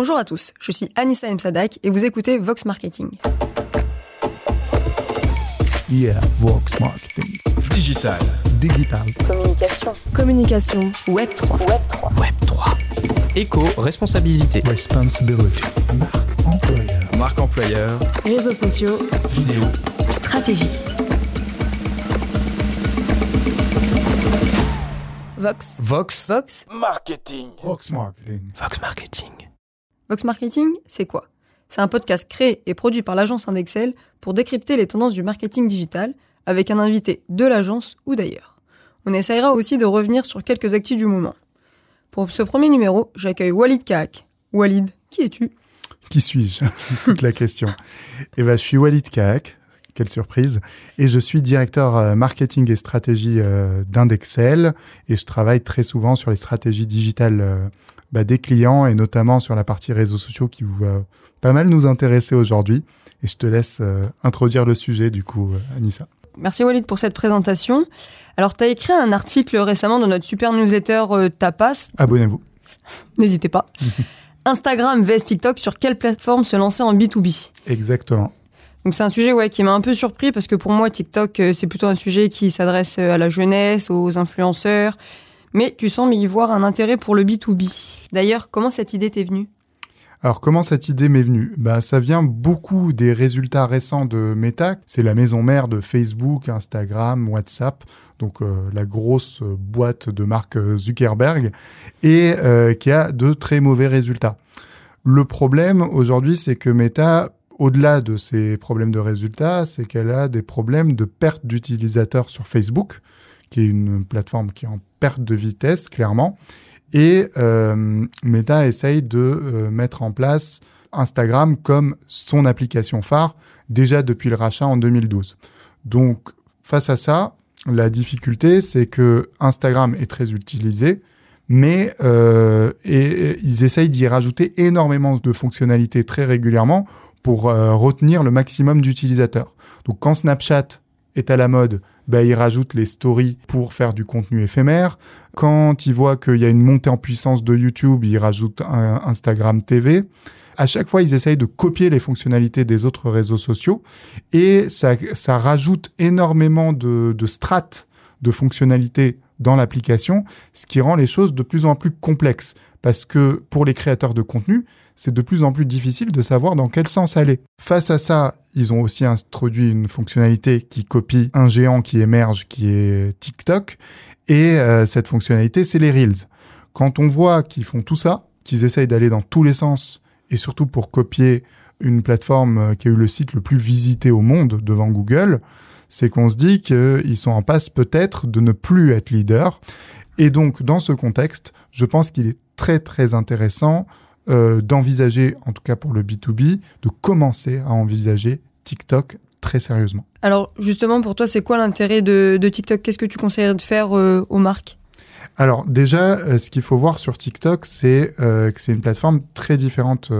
Bonjour à tous, je suis Anissa Msadak et vous écoutez Vox Marketing. Yeah, Vox Marketing. Digital. Digital. Communication. Communication. Web 3. Web 3. Web 3. Éco-responsabilité. Responsibility. Marque employeur. Marque employeur. Réseaux sociaux. Vidéo. Stratégie. Vox. Vox. Vox. Marketing. Vox Marketing. Vox Marketing. Vox Marketing, c'est quoi? C'est un podcast créé et produit par l'agence Indexel pour décrypter les tendances du marketing digital avec un invité de l'agence ou d'ailleurs. On essayera aussi de revenir sur quelques actus du moment. Pour ce premier numéro, j'accueille Walid Kahak. Walid, qui es-tu? Qui suis-je? Toute la question. Eh ben, je suis Walid Kahak. Quelle surprise. Et je suis directeur euh, marketing et stratégie euh, d'Indexel. Et je travaille très souvent sur les stratégies digitales euh, bah, des clients et notamment sur la partie réseaux sociaux qui va pas mal nous intéresser aujourd'hui. Et je te laisse euh, introduire le sujet du coup, euh, Anissa. Merci Walid pour cette présentation. Alors, tu as écrit un article récemment dans notre super newsletter euh, Tapas. Abonnez-vous. N'hésitez pas. Instagram vs TikTok, sur quelle plateforme se lancer en B2B Exactement. Donc c'est un sujet ouais, qui m'a un peu surpris parce que pour moi, TikTok, euh, c'est plutôt un sujet qui s'adresse euh, à la jeunesse, aux influenceurs. Mais tu sembles y voir un intérêt pour le B2B. D'ailleurs, comment cette idée t'est venue? Alors comment cette idée m'est venue? Bah, Ça vient beaucoup des résultats récents de Meta. C'est la maison mère de Facebook, Instagram, WhatsApp, donc euh, la grosse euh, boîte de Mark Zuckerberg, et euh, qui a de très mauvais résultats. Le problème aujourd'hui, c'est que Meta, au-delà de ces problèmes de résultats, c'est qu'elle a des problèmes de perte d'utilisateurs sur Facebook, qui est une plateforme qui est en perte de vitesse, clairement. Et euh, Meta essaye de euh, mettre en place Instagram comme son application phare déjà depuis le rachat en 2012. Donc face à ça, la difficulté c'est que Instagram est très utilisé, mais euh, et, et ils essayent d'y rajouter énormément de fonctionnalités très régulièrement pour euh, retenir le maximum d'utilisateurs. Donc quand Snapchat est à la mode, bah, ils rajoutent les stories pour faire du contenu éphémère. Quand ils voient qu'il y a une montée en puissance de YouTube, ils rajoutent un Instagram TV. À chaque fois, ils essayent de copier les fonctionnalités des autres réseaux sociaux et ça, ça rajoute énormément de, de strates de fonctionnalités dans l'application, ce qui rend les choses de plus en plus complexes. Parce que pour les créateurs de contenu, c'est de plus en plus difficile de savoir dans quel sens aller. Face à ça, ils ont aussi introduit une fonctionnalité qui copie un géant qui émerge, qui est TikTok. Et euh, cette fonctionnalité, c'est les Reels. Quand on voit qu'ils font tout ça, qu'ils essayent d'aller dans tous les sens, et surtout pour copier une plateforme euh, qui a eu le site le plus visité au monde devant Google, c'est qu'on se dit qu'ils sont en passe peut-être de ne plus être leader. Et donc, dans ce contexte, je pense qu'il est très très intéressant euh, d'envisager, en tout cas pour le B2B, de commencer à envisager TikTok très sérieusement. Alors justement, pour toi, c'est quoi l'intérêt de, de TikTok? Qu'est-ce que tu conseillerais de faire euh, aux marques? Alors déjà, euh, ce qu'il faut voir sur TikTok, c'est que c'est une plateforme très différente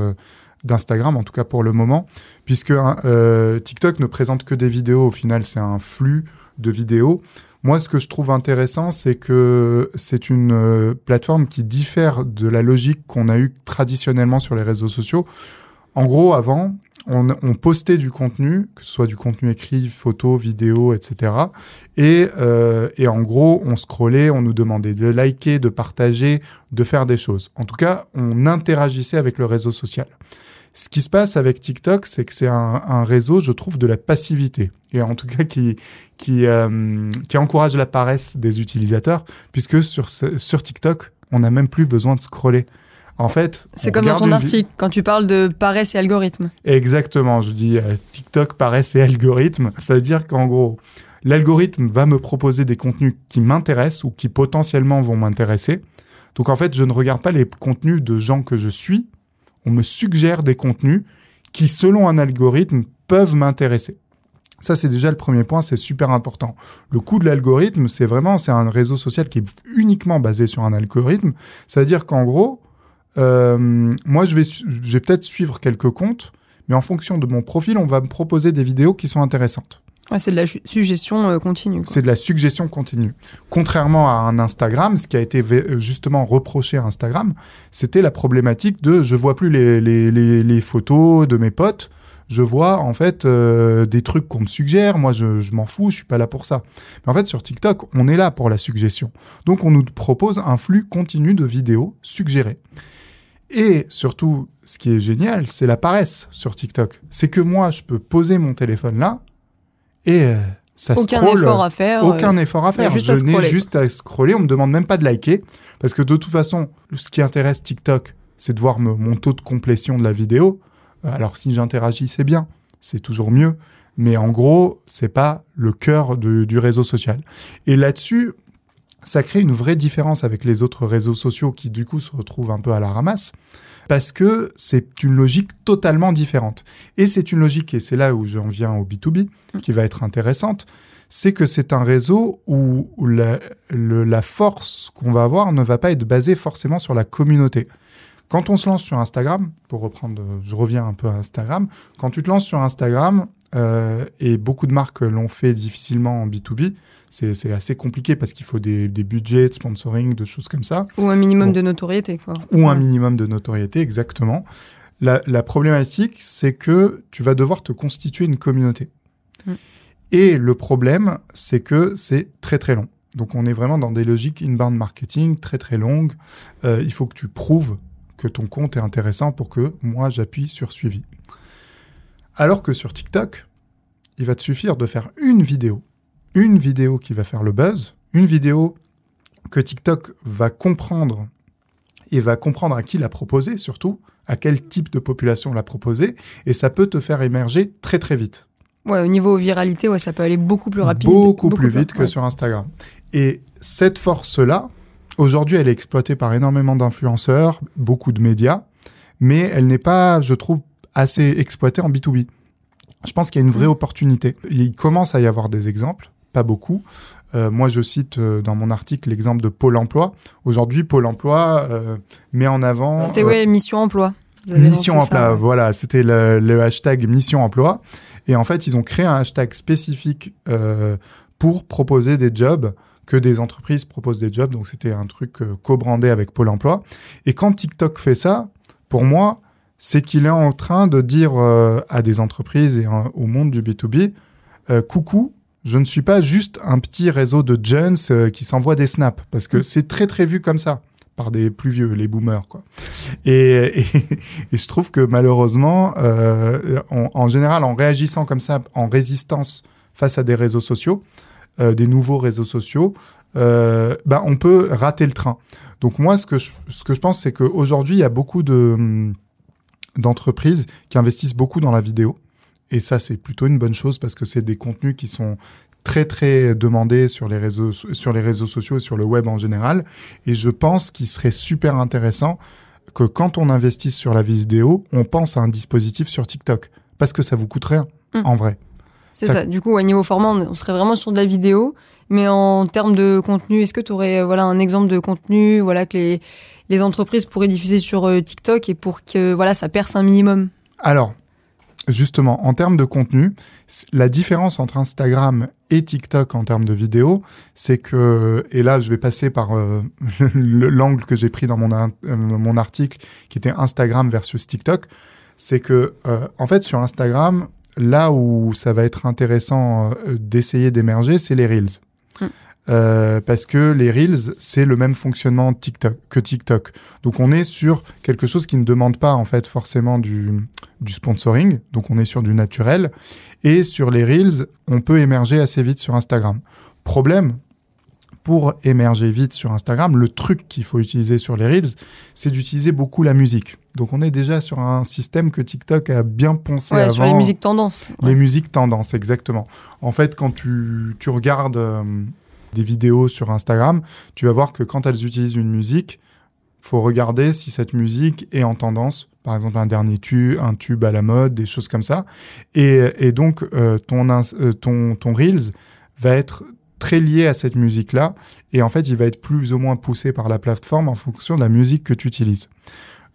d'Instagram, en tout cas pour le moment, puisque euh, TikTok ne présente que des vidéos. Au final, c'est un flux de vidéos. Moi, ce que je trouve intéressant, c'est que c'est une euh, plateforme qui diffère de la logique qu'on a eue traditionnellement sur les réseaux sociaux. En gros, avant, on, postait du contenu, que ce soit du contenu écrit, photo, vidéo, etc. Et, euh, et en gros, on scrollait, on nous demandait de liker, de partager, de faire des choses. En tout cas, on interagissait avec le réseau social. Ce qui se passe avec TikTok, c'est que c'est un, un réseau, je trouve, de la passivité. Et en tout cas, qui, qui, euh, qui encourage la paresse des utilisateurs, puisque sur, TikTok, on n'a même plus besoin de scroller. En fait, C'est comme dans ton article, quand tu parles de paresse et algorithme. Exactement, je dis euh, TikTok, paresse et algorithme. Ça veut dire qu'en gros, l'algorithme va me proposer des contenus qui m'intéressent ou qui potentiellement vont m'intéresser. Donc en fait, je ne regarde pas les contenus de gens que je suis. On me suggère des contenus qui, selon un algorithme, peuvent m'intéresser. Ça, c'est déjà le premier point, c'est super important. Le coût de l'algorithme, c'est vraiment, c'est un réseau social qui est uniquement basé sur un algorithme. Ça veut dire qu'en gros, euh, moi, je vais, je vais peut-être suivre quelques comptes, mais en fonction de mon profil, on va me proposer des vidéos qui sont intéressantes. C'est de la suggestion euh, continue. C'est de la suggestion continue. Contrairement à un Instagram, ce qui a été vé- justement reproché à Instagram, c'était la problématique de je vois plus les photos de mes potes, je vois en fait euh, des trucs qu'on me suggère, moi je, je m'en fous, je suis pas là pour ça. Mais en fait sur TikTok, on est là pour la suggestion. Donc on nous propose un flux continu de vidéos suggérées. Et surtout, ce qui est génial, c'est la paresse sur TikTok. C'est que moi, je peux poser mon téléphone là et euh, ça Aucun effort à faire. Aucun euh, effort à faire. juste je à n'ai scroller. juste à scroller. On me demande même pas de liker. Parce que de toute façon, ce qui intéresse TikTok, c'est de voir me- mon taux de complétion de la vidéo. Euh, Alors si j'interagis, c'est bien. C'est toujours mieux. Mais en gros, c'est pas le cœur de- du réseau social. Et là-dessus, ça crée une vraie différence avec les autres réseaux sociaux qui, du coup, se retrouvent un peu à la ramasse. Parce que c'est une logique totalement différente. Et c'est une logique, et c'est là où j'en viens au B2B, qui va être intéressante, c'est que c'est un réseau où où la, le- la force qu'on va avoir ne va pas être basée forcément sur la communauté. Quand on se lance sur Instagram, pour reprendre, je reviens un peu à Instagram, quand tu te lances sur Instagram, euh, et beaucoup de marques l'ont fait difficilement en B2B, c'est assez compliqué parce qu'il faut des, des budgets de sponsoring, de choses comme ça Ou un minimum Bon. de notoriété, quoi. ou un minimum de notoriété, exactement. La, la problématique, c'est que tu vas devoir te constituer une communauté. Mm. Et le problème, c'est que c'est très très long. Donc on est vraiment dans des logiques inbound marketing très très longues. Euh, il faut que tu prouves que ton compte est intéressant pour que moi j'appuie sur suivi. Alors que sur TikTok, il va te suffire de faire une vidéo. Une vidéo qui va faire le buzz, une vidéo que TikTok va comprendre et va comprendre à qui l'a proposé surtout, à quel type de population l'a proposé, et ça peut te faire émerger très très vite. Ouais, au niveau viralité, ouais, ça peut aller beaucoup plus rapide. Beaucoup, plus vite que ouais. sur Instagram. Et cette force-là, aujourd'hui, elle est exploitée par énormément d'influenceurs, beaucoup de médias, mais elle n'est pas, je trouve, assez exploitée en B2B. Je pense qu'il y a une vraie Mm. opportunité. Il commence à y avoir des exemples, pas beaucoup. Euh, moi, je cite euh, dans mon article l'exemple de Pôle Emploi. Aujourd'hui, Pôle Emploi euh, met en avant C'était ouais, mission emploi. Mission ça, emploi, ouais. voilà, c'était le, le hashtag Mission emploi. Et en fait, ils ont créé un hashtag spécifique pour proposer des jobs, que des entreprises proposent des jobs. Donc c'était un truc euh, co-brandé avec Pôle emploi. Et quand TikTok fait ça, pour moi, c'est qu'il est en train de dire euh, à des entreprises et euh, au monde du B2B, euh, coucou, je ne suis pas juste un petit réseau de jeunes euh, qui s'envoient des snaps, parce que c'est très très vu comme ça par des plus vieux, les boomers, quoi. Et, et, et je trouve que malheureusement, euh, on- en général, en réagissant comme ça, en résistance face à des réseaux sociaux, euh, des nouveaux réseaux sociaux, euh, bah, on peut rater le train. Donc moi, ce que je, ce que je pense, c'est qu'aujourd'hui, il y a beaucoup de hum, d'entreprises qui investissent beaucoup dans la vidéo. Et ça, c'est plutôt une bonne chose parce que c'est des contenus qui sont très très demandés sur les réseaux sur les réseaux sociaux et sur le web en général. Et je pense qu'il serait super intéressant que quand on investisse sur la vidéo, on pense à un dispositif sur TikTok parce que ça vous coûte rien Mm. en vrai. C'est Ça- ça. Du coup, au niveau format, on on serait vraiment sur de la vidéo. Mais en termes de contenu, est-ce que tu aurais voilà, un exemple de contenu voilà, que les, les entreprises pourraient diffuser sur euh, TikTok et pour que voilà, ça perce un minimum? Alors, justement, en termes de contenu, la différence entre Instagram et TikTok en termes de vidéo, c'est que, et là je vais passer par euh, le- l'angle que j'ai pris dans mon, euh, mon article, qui était Instagram versus TikTok, c'est que, euh, en fait, sur Instagram, là où ça va être intéressant d'essayer d'émerger, c'est les Reels. Euh, parce que les Reels, c'est le même fonctionnement TikTok, que TikTok. Donc on est sur quelque chose qui ne demande pas en fait forcément du, du sponsoring, donc on est sur du naturel. Et sur les Reels, on peut émerger assez vite sur Instagram. Problème, pour émerger vite sur Instagram, le truc qu'il faut utiliser sur les Reels, c'est d'utiliser beaucoup la musique. Donc on est déjà sur un système que TikTok a bien poncé Ouais, avant. sur les musiques tendances. Les Ouais. musiques tendances, exactement. En fait, quand tu, tu regardes euh, des vidéos sur Instagram, tu vas voir que quand elles utilisent une musique, faut regarder si cette musique est en tendance. Par exemple, un dernier tube, un tube à la mode, des choses comme ça. Et, donc, euh, euh, ton, ton Reels va être très lié à cette musique-là. Et en fait, il va être plus ou moins poussé par la plateforme en fonction de la musique que tu utilises.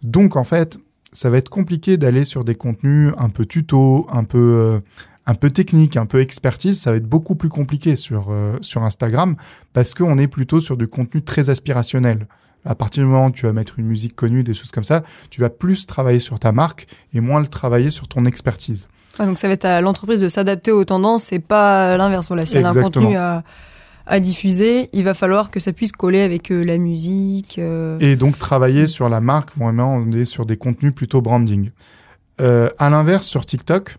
Donc, en fait, ça va être compliqué d'aller sur des contenus un peu tuto, un peu, euh, un peu technique, un peu expertise, ça va être beaucoup plus compliqué sur, euh, sur Instagram parce qu'on est plutôt sur du contenu très aspirationnel. À partir du moment où tu vas mettre une musique connue, des choses comme ça, tu vas plus travailler sur ta marque et moins le travailler sur ton expertise. Ouais, donc ça va être à l'entreprise de s'adapter aux tendances et pas l'inverse. Voilà, si elle a un contenu à, à diffuser, il va falloir que ça puisse coller avec euh, la musique. euh, Et donc travailler sur la marque, vraiment, on est sur des contenus plutôt branding. À l'inverse, sur TikTok,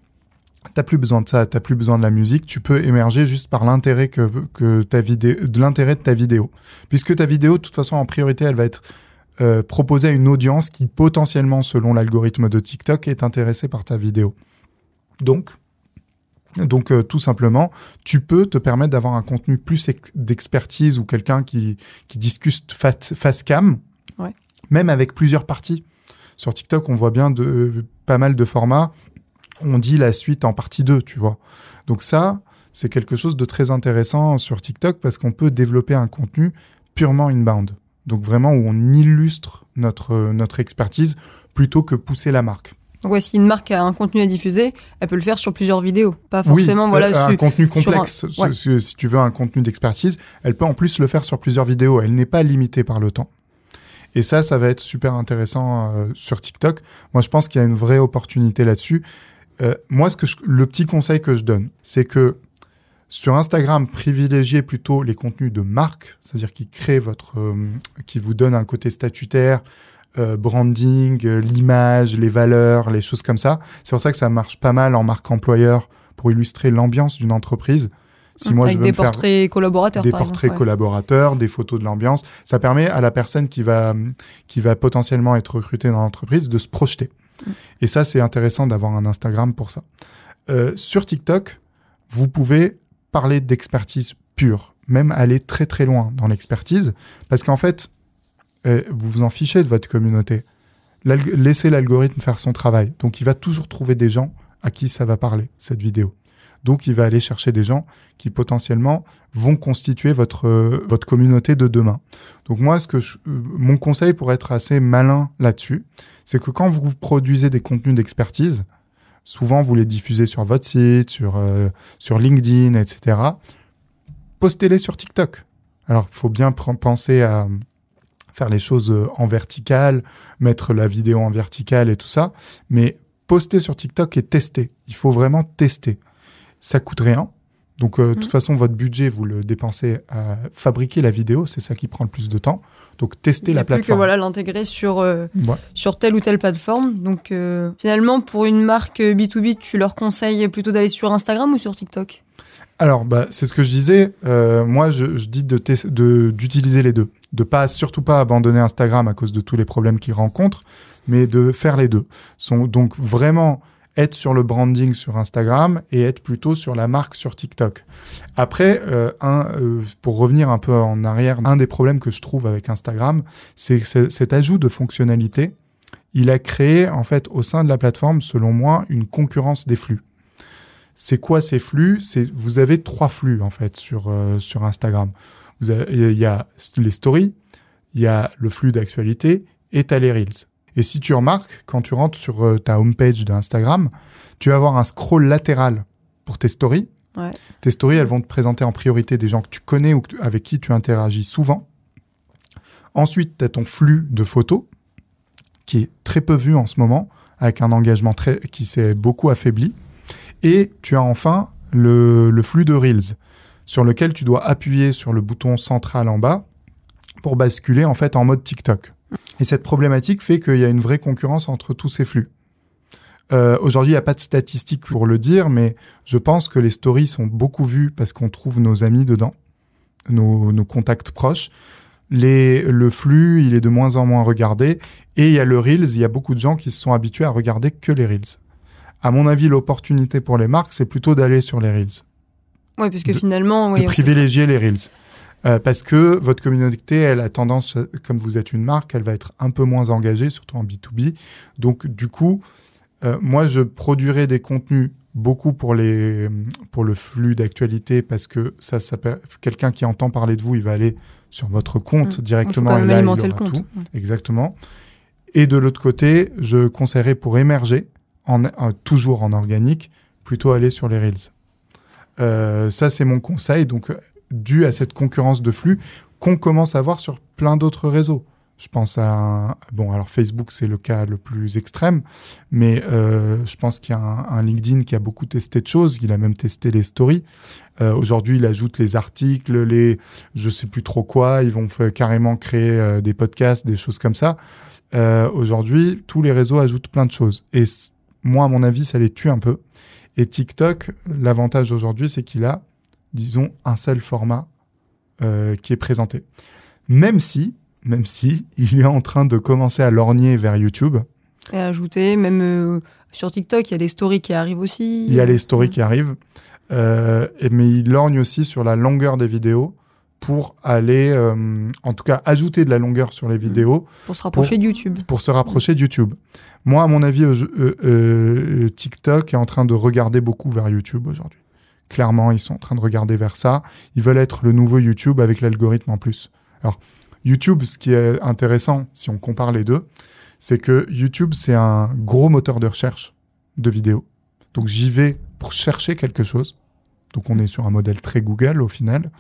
t'as plus besoin de ça, t'as plus besoin de la musique, tu peux émerger juste par l'intérêt que, que ta vidéo, de l'intérêt de ta vidéo, puisque ta vidéo, de toute façon, en priorité, elle va être euh, proposée à une audience qui potentiellement, selon l'algorithme de TikTok, est intéressée par ta vidéo. Donc, donc euh, tout simplement, tu peux te permettre d'avoir un contenu plus ex- d'expertise ou quelqu'un qui, qui discute face, cam, Ouais. même avec plusieurs parties. Sur TikTok, on voit bien de, pas mal de formats. On dit la suite en partie 2, tu vois. Donc ça, c'est quelque chose de très intéressant sur TikTok parce qu'on peut développer un contenu purement inbound. Donc vraiment où on illustre notre, notre expertise plutôt que pousser la marque. Donc ouais, si une marque a un contenu à diffuser, elle peut le faire sur plusieurs vidéos, pas Oui, forcément voilà euh, un su- contenu un- complexe. ouais. Si tu veux un contenu d'expertise, elle peut en plus le faire sur plusieurs vidéos. Elle n'est pas limitée par le temps. Et ça, ça va être super intéressant euh, sur TikTok. Moi, je pense qu'il y a une vraie opportunité là-dessus. Euh, moi, ce que je- le petit conseil que je donne, c'est que sur Instagram, privilégiez plutôt les contenus de marque, c'est-à-dire qui créent votre, euh, qui vous donnent un côté statutaire, euh, branding, euh, l'image, les valeurs, les choses comme ça. C'est pour ça que ça marche pas mal en marque employeur pour illustrer l'ambiance d'une entreprise. Si moi avec je veux des me faire portraits collaborateurs des par portraits exemple. ouais. collaborateurs, des photos de l'ambiance. Ça permet à la personne qui va, qui va potentiellement être recrutée dans l'entreprise de se projeter. Et ça, c'est intéressant d'avoir un Instagram pour ça. Euh, sur TikTok, vous pouvez parler d'expertise pure, même aller très très loin dans l'expertise, parce qu'en fait, euh, vous vous en fichez de votre communauté. Laissez l'algorithme faire son travail. Donc, il va toujours trouver des gens à qui ça va parler, cette vidéo. Donc, il va aller chercher des gens qui potentiellement vont constituer votre, euh, votre communauté de demain. Donc moi, ce que euh, mon conseil pour être assez malin là-dessus, c'est que quand vous produisez des contenus d'expertise, souvent vous les diffusez sur votre site, sur, euh, sur LinkedIn, etc. Postez-les sur TikTok. Alors, il faut bien penser à faire les choses en vertical, mettre la vidéo en vertical et tout ça, mais poster sur TikTok et tester. Il faut vraiment tester. Ça coûte rien. Donc, euh, de toute Mhm. façon, votre budget, vous le dépensez à fabriquer la vidéo, c'est ça qui prend le plus de temps. Donc, a la plus que plateforme. voilà l'intégrer sur euh, Ouais. sur telle ou telle plateforme. Donc euh, finalement, pour une marque euh, B2B, tu leur conseilles plutôt d'aller sur Instagram ou sur TikTok? Alors, bah, c'est ce que je disais. Moi, je, je dis de tes- de- d'utiliser les deux, de pas surtout pas abandonner Instagram à cause de tous les problèmes qu'il rencontre, mais de faire les deux. Sont donc vraiment être sur le branding sur Instagram et être plutôt sur la marque sur TikTok. Après, euh, euh, pour revenir un peu en arrière, un des problèmes que je trouve avec Instagram, c'est cet ajout de fonctionnalités, il a créé en fait au sein de la plateforme, selon moi, une concurrence des flux. C'est quoi ces flux? Vous avez trois flux en fait sur euh, sur Instagram. Il y a les stories, il y a le flux d'actualité et t'as les reels. Et si tu remarques, quand tu rentres sur euh, ta homepage d'Instagram, tu vas avoir un scroll latéral pour tes stories. Ouais. Tes stories, elles vont te présenter en priorité des gens que tu connais ou que avec qui tu interagis souvent. Ensuite, tu as ton flux de photos, qui est très peu vu en ce moment, avec un engagement très, qui s'est beaucoup affaibli. Et tu as enfin le, le flux de Reels, sur lequel tu dois appuyer sur le bouton central en bas pour basculer en fait en mode TikTok. Et cette problématique fait qu'il y a une vraie concurrence entre tous ces flux. Euh, Aujourd'hui, il n'y a pas de statistiques pour le dire, mais je pense que les stories sont beaucoup vues parce qu'on trouve nos amis dedans, nos, nos contacts proches. Les, le flux, il est de moins en moins regardé. Et il y a le Reels, il y a beaucoup de gens qui se sont habitués à regarder que les Reels. À mon avis, l'opportunité pour les marques, c'est plutôt d'aller sur les Reels, Oui, De- finalement, oui, privilégier les Reels. Euh, parce que votre communauté, elle a tendance, comme vous êtes une marque, elle va être un peu moins engagée, surtout en B2B. Donc, du coup, euh, moi, je produirai des contenus beaucoup pour, les, pour le flux d'actualité parce que ça, ça quelqu'un qui entend parler de vous, il va aller sur votre compte Mm. Il faut directement quand et même là, il alimenter le aura compte. tout. Exactement. Et de l'autre côté, je conseillerais pour émerger, en, euh, toujours en organique, plutôt aller sur les Reels. Euh, ça, c'est mon conseil, donc dû à cette concurrence de flux qu'on commence à voir sur plein d'autres réseaux. Je pense à bon alors Facebook c'est le cas le plus extrême, mais euh, je pense qu'il y a un, un LinkedIn qui a beaucoup testé de choses. Il a même testé les stories. Euh, Aujourd'hui, il ajoute les articles, les je sais plus trop quoi. Ils vont carrément créer euh, des podcasts, des choses comme ça. Euh, Aujourd'hui, tous les réseaux ajoutent plein de choses. Et moi, à mon avis, ça les tue un peu. Et TikTok, l'avantage aujourd'hui, c'est qu'il a, disons, un seul format euh, qui est présenté. Même si, même si, il est en train de commencer à lorgner vers YouTube. Et ajouter, même euh, sur TikTok, il y a les stories qui arrivent aussi. Il y a les stories qui arrivent. Euh, et- mais il lorgne aussi sur la longueur des vidéos pour aller, euh, en tout cas, ajouter de la longueur sur les vidéos Pour se rapprocher de YouTube. pour se rapprocher de YouTube. Moi, à mon avis, euh, euh, euh, TikTok est en train de regarder beaucoup vers YouTube aujourd'hui. Clairement, ils sont en train de regarder vers ça. Ils veulent être le nouveau YouTube avec l'algorithme en plus. Alors, YouTube, ce qui est intéressant, si on compare les deux, c'est que YouTube, c'est un gros moteur de recherche de vidéos. Donc, j'y vais pour chercher quelque chose. Donc, on est sur un modèle très Google au final.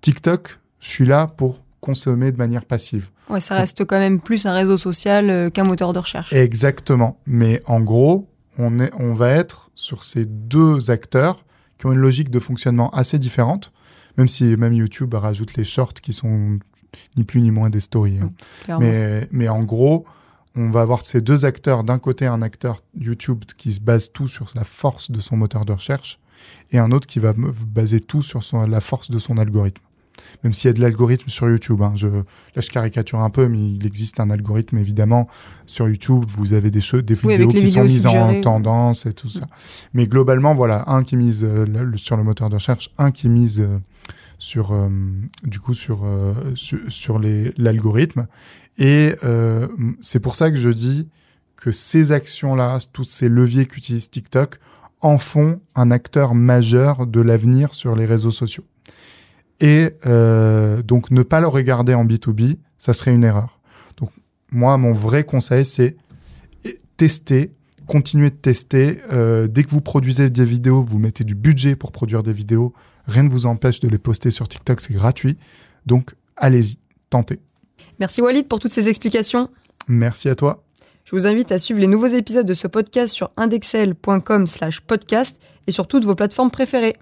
TikTok, je suis là pour consommer de manière passive. Ouais, ça reste quand même plus un réseau social euh, qu'un moteur de recherche. Exactement. Mais en gros, on, est, on va être sur ces deux acteurs qui ont une logique de fonctionnement assez différente, même si même YouTube rajoute les shorts qui sont ni plus ni moins des stories. hein. Mais, mais en gros, on va avoir ces deux acteurs. D'un côté, un acteur YouTube qui se base tout sur la force de son moteur de recherche, et un autre qui va baser tout sur son- la force de son algorithme. Même s'il y a de l'algorithme sur YouTube. hein. Je, là, je caricature un peu, mais il existe un algorithme, évidemment. Sur YouTube, vous avez des, des Oui, vidéos qui sont mises en tendance et tout ça. Mais globalement, voilà, un qui mise euh, le- sur le moteur de recherche, un qui mise euh, sur, euh, du coup, sur, sur, sur les- l'algorithme. Et euh, c'est pour ça que je dis que ces actions-là, tous ces leviers qu'utilise TikTok, en font un acteur majeur de l'avenir sur les réseaux sociaux. Et euh, donc ne pas le regarder en B2B, ça serait une erreur. Donc moi, mon vrai conseil, c'est tester, continuer de tester. Euh, dès que vous produisez des vidéos, vous mettez du budget pour produire des vidéos. Rien ne vous empêche de les poster sur TikTok, c'est gratuit. Donc allez-y, tentez. Merci Walid pour toutes ces explications. Merci à toi. Je vous invite à suivre les nouveaux épisodes de ce podcast sur indexel.com slash podcast et sur toutes vos plateformes préférées.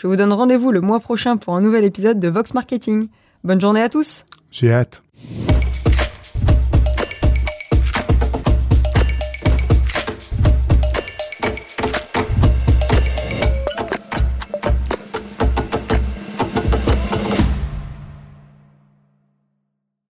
Je vous donne rendez-vous le mois prochain pour un nouvel épisode de Vox Marketing. Bonne journée à tous J'ai hâte.